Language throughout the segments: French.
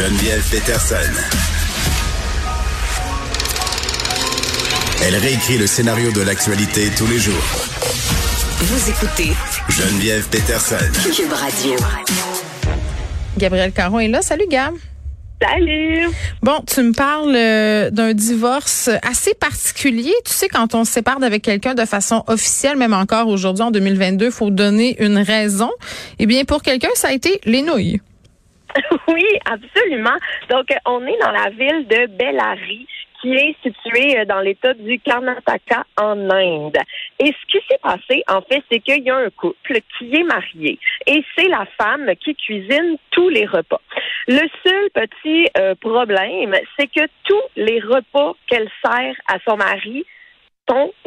Geneviève Peterson. Elle réécrit le scénario de l'actualité tous les jours. Vous écoutez Geneviève Peterson. Cube Radio. Gabriel Caron est là. Salut, Gab. Salut! Bon, tu me parles euh, d'un divorce assez particulier. Tu sais, quand on se sépare d'avec quelqu'un de façon officielle, même encore aujourd'hui en 2022, il faut donner une raison. Eh bien, pour quelqu'un, ça a été les nouilles. Oui, absolument. Donc, on est dans la ville de Bellary qui est située euh, dans l'État du Karnataka en Inde. Et ce qui s'est passé, en fait, c'est qu'il y a un couple qui est marié et c'est la femme qui cuisine tous les repas. Le seul petit euh, problème, c'est que tous les repas qu'elle sert à son mari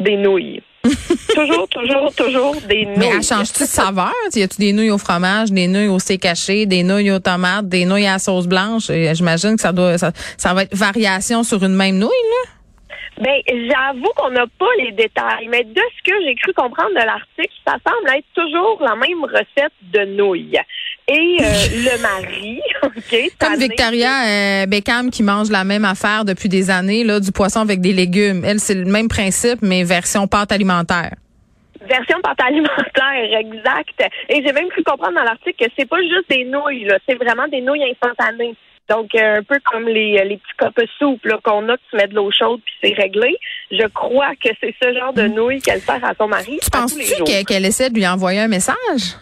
des nouilles. toujours, toujours, toujours des nouilles. Mais elle change-tu de saveur? Y a-tu des nouilles au fromage, des nouilles au steak caché, des nouilles aux tomates, des nouilles à sauce blanche? J'imagine que ça doit, ça, ça va être variation sur une même nouille, là? Ben, j'avoue qu'on n'a pas les détails, mais de ce que j'ai cru comprendre de l'article, ça semble être toujours la même recette de nouilles. Et euh, le mari, OK, Comme Victoria euh, Beckham qui mange la même affaire depuis des années, là, du poisson avec des légumes. Elle, c'est le même principe, mais version pâte alimentaire. Version pâte alimentaire, exact. Et j'ai même cru comprendre dans l'article que c'est pas juste des nouilles, là, c'est vraiment des nouilles instantanées. Donc, euh, un peu comme les, les petits copes soupe là, qu'on a, que tu mets de l'eau chaude puis c'est réglé. Je crois que c'est ce genre de nouilles qu'elle sert à son mari. Tu penses-tu qu'elle essaie de lui envoyer un message?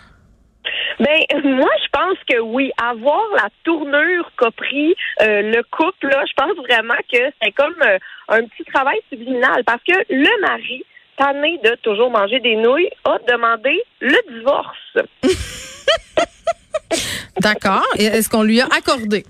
Ben moi je pense que oui, avoir la tournure qu'a pris euh, le couple là, je pense vraiment que c'est comme euh, un petit travail subliminal parce que le mari tanné de toujours manger des nouilles a demandé le divorce. D'accord. Est-ce qu'on lui a accordé?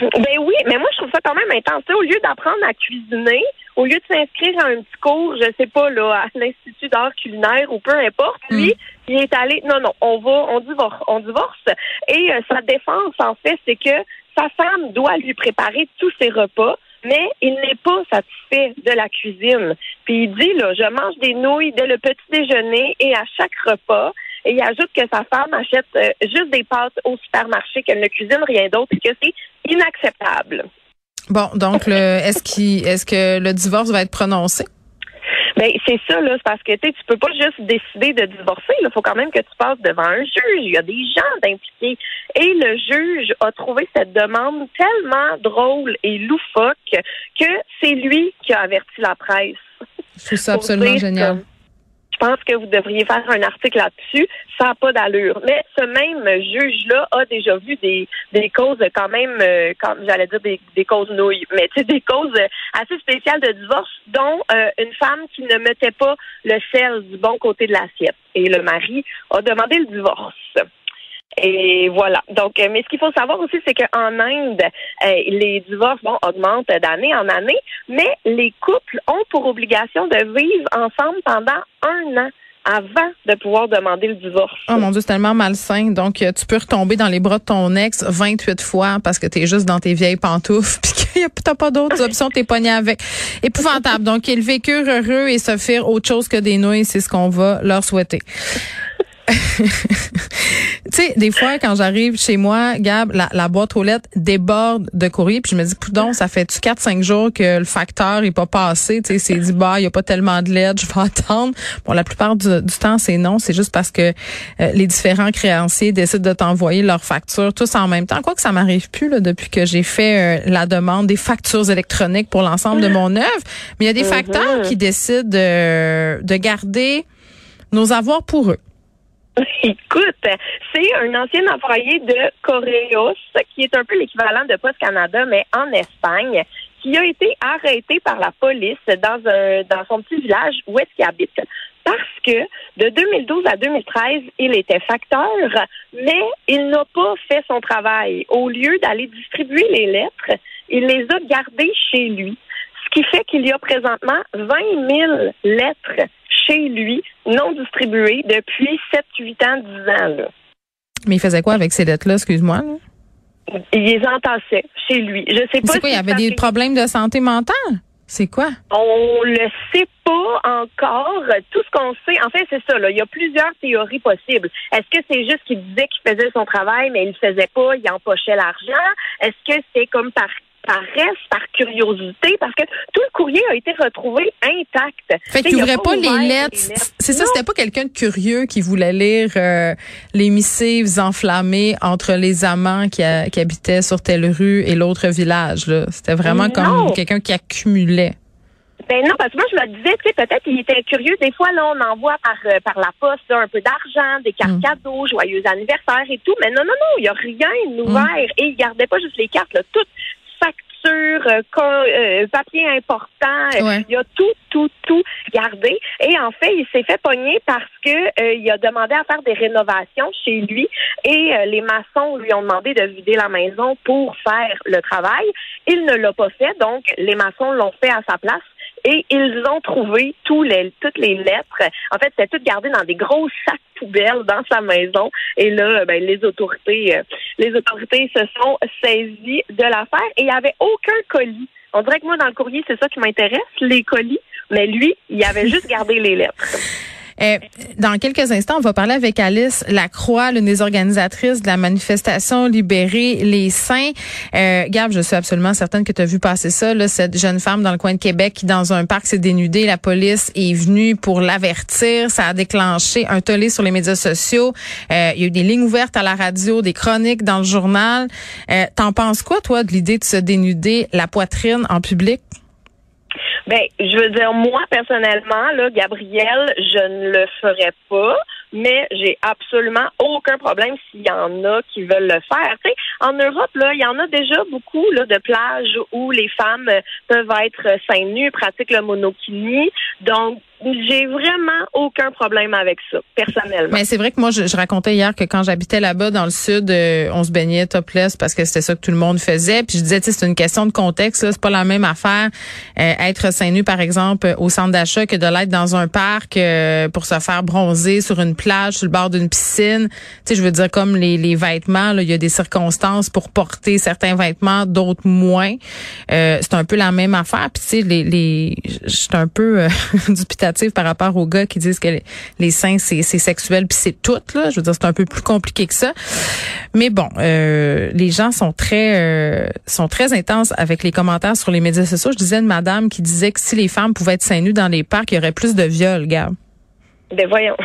Ben oui, mais moi je trouve ça quand même intense. Au lieu d'apprendre à cuisiner, au lieu de s'inscrire à un petit cours, je sais pas là, à l'institut d'art culinaire ou peu importe, lui, il est allé. Non, non, on va, on divorce, on divorce. Et euh, sa défense en fait, c'est que sa femme doit lui préparer tous ses repas. Mais il n'est pas satisfait de la cuisine. Puis il dit, là, je mange des nouilles dès le petit déjeuner et à chaque repas. Et il ajoute que sa femme achète euh, juste des pâtes au supermarché, qu'elle ne cuisine rien d'autre et que c'est inacceptable. Bon, donc, le, est-ce que le divorce va être prononcé? Ben c'est ça là, c'est parce que tu peux pas juste décider de divorcer. Il faut quand même que tu passes devant un juge. Il y a des gens d'impliqués. Et le juge a trouvé cette demande tellement drôle et loufoque que c'est lui qui a averti la presse. Je trouve ça absolument génial. que Je pense que vous devriez faire un article là-dessus. Ça n'a pas d'allure. Mais ce même juge-là a déjà vu des, des causes quand même, euh, j'allais dire des, des causes nouilles, mais des causes assez spéciales de divorce, dont euh, une femme qui ne mettait pas le sel du bon côté de l'assiette. Et le mari a demandé le divorce. Et voilà. Donc, euh, mais ce qu'il faut savoir aussi, c'est qu'en Inde, euh, les divorces bon, augmentent d'année en année, mais les couples ont pour obligation de vivre ensemble pendant un an avant de pouvoir demander le divorce. Oh mon Dieu, c'est tellement malsain. Donc, euh, tu peux retomber dans les bras de ton ex 28 fois parce que t'es juste dans tes vieilles pantoufles puis qu'il y a t'as pas d'autres options, t'es pogné avec. Épouvantable. Donc, ils vécurent heureux et se firent autre chose que des nouilles, c'est ce qu'on va leur souhaiter. tu sais, des fois, quand j'arrive chez moi, Gab, la, la boîte aux lettres déborde de courrier, puis je me dis, coudon, ça fait-tu 4-5 jours que le facteur est pas passé, tu sais, c'est dit, bah, il y a pas tellement de lettres, je vais attendre. Bon, la plupart du, du temps, c'est non, c'est juste parce que euh, les différents créanciers décident de t'envoyer leurs factures tous en même temps. Quoi que ça m'arrive plus, là, depuis que j'ai fait euh, la demande des factures électroniques pour l'ensemble de mon œuvre. Mais il y a des facteurs qui décident de, de garder nos avoirs pour eux. Écoute, c'est un ancien employé de Correos, qui est un peu l'équivalent de Post Canada, mais en Espagne, qui a été arrêté par la police dans un dans son petit village où est-ce qu'il habite. Parce que de 2012 à 2013, il était facteur, mais il n'a pas fait son travail. Au lieu d'aller distribuer les lettres, il les a gardées chez lui. Ce qui fait qu'il y a présentement 20 000 lettres chez lui, non distribuées, depuis 7, 8 ans, 10 ans. Là. Mais il faisait quoi avec ces lettres-là, excuse-moi? Il les entassait chez lui. Je sais pas C'est quoi, il y avait des problèmes de santé mentale? C'est quoi? On le sait pas encore. Tout ce qu'on sait, en fait, c'est ça. Là. Il y a plusieurs théories possibles. Est-ce que c'est juste qu'il disait qu'il faisait son travail, mais il le faisait pas, il empochait l'argent? Est-ce que c'est comme par paresse, par curiosité, parce que tout le courrier a été retrouvé intact. Fait qu'il ouvrait pas, les lettres. C'est ça, c'était pas quelqu'un de curieux qui voulait lire euh, les missives enflammées entre les amants qui, qui habitaient sur telle rue et l'autre village. C'était vraiment comme quelqu'un qui accumulait. Ben non, parce que moi, je me disais, tu sais, peut-être qu'il était curieux. Des fois, là, on envoie par, euh, par la poste un peu d'argent, des cartes mm. cadeaux, joyeux anniversaire et tout. Mais non, non, non, il n'y a rien ouvert. Mm. Et il gardait pas juste les cartes, là, toutes factures, euh, euh, papier important. Il a tout, tout, tout gardé. Et en fait, il s'est fait pogner parce que il a demandé à faire des rénovations chez lui et les maçons lui ont demandé de vider la maison pour faire le travail. Il ne l'a pas fait, donc les maçons l'ont fait à sa place et ils ont trouvé tous les, toutes les lettres. En fait, c'était tout gardé dans des gros sacs poubelles dans sa maison. Et là, ben, les autorités, euh, les autorités se sont saisies de l'affaire et il n'y avait aucun colis. On dirait que moi, dans le courrier, c'est ça qui m'intéresse, les colis. Mais lui, il avait juste gardé les lettres. Euh, dans quelques instants, on va parler avec Alice Lacroix, l'une des organisatrices de la manifestation Libérer les saints. Euh, Gab, je suis absolument certaine que tu as vu passer ça, cette jeune femme dans le coin de Québec qui, dans un parc, s'est dénudée. La police est venue pour l'avertir. Ça a déclenché un tollé sur les médias sociaux. Euh, il y a eu des lignes ouvertes à la radio, des chroniques dans le journal. Euh, T'en penses quoi, toi, de l'idée de se dénuder la poitrine en public? Ben, je veux dire, moi, personnellement, là, Gabriel, je ne le ferais pas mais j'ai absolument aucun problème s'il y en a qui veulent le faire. Tu sais, en Europe, là, il y en a déjà beaucoup là, de plages où les femmes peuvent être seins nus, pratiquent le monokini. Donc, j'ai vraiment aucun problème avec ça, personnellement. Mais c'est vrai que moi, je, racontais hier que quand j'habitais là-bas dans le sud, euh, on se baignait topless parce que c'était ça que tout le monde faisait. Puis je disais, c'est une question de contexte. Là, c'est pas la même affaire euh, être seins nus, par exemple, au centre d'achat que de l'être dans un parc euh, pour se faire bronzer sur une plage, sur le bord d'une piscine. Tu sais, je veux dire comme les, les vêtements. il y a des circonstances pour porter certains vêtements, d'autres moins. c'est un peu la même affaire. Puis tu sais, les, les, je suis un peu par rapport aux gars qui disent que les, seins c'est sexuel puis c'est tout là. Je veux dire c'est un peu plus compliqué que ça. Mais bon, euh, les gens sont très euh, sont très intenses avec les commentaires sur les médias sociaux. Je disais une madame qui disait que si les femmes pouvaient être seins nus dans les parcs, il y aurait plus de viols, gars. Ben voyons.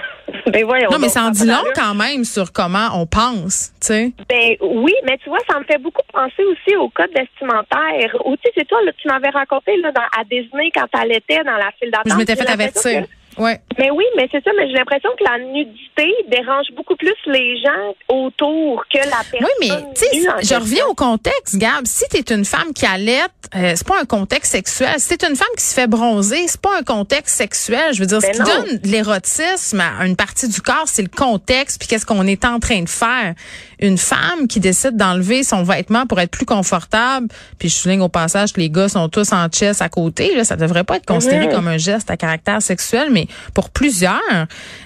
Ben voyons. Non, mais ça en dit long quand même sur comment on pense, tu sais. Ben oui, mais tu vois, ça me fait beaucoup penser aussi au code vestimentaire. Ou tu sais, c'est toi, là, tu m'avais raconté là, dans, à Disney quand elle était dans la file d'attente. Je m'étais fait avertir. Ouais. Mais oui, mais c'est ça, mais j'ai l'impression que la nudité dérange beaucoup plus les gens autour que la personne. Oui, mais tu sais, je reviens au contexte, Gab. Si tu es une femme qui allait, euh, c'est pas un contexte sexuel. Si t'es une femme qui se fait bronzer, c'est pas un contexte sexuel. Je veux dire, ce ben qui donne l'érotisme à une partie du corps, c'est le contexte, puis qu'est-ce qu'on est en train de faire. Une femme qui décide d'enlever son vêtement pour être plus confortable, puis je souligne au passage que les gars sont tous en chest à côté, là, ça devrait pas être considéré mm-hmm. comme un geste à caractère sexuel, mais pour plusieurs,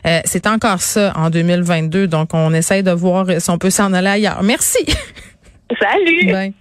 euh, c'est encore ça en 2022. Donc, on essaye de voir si on peut s'en aller ailleurs. Merci. Salut.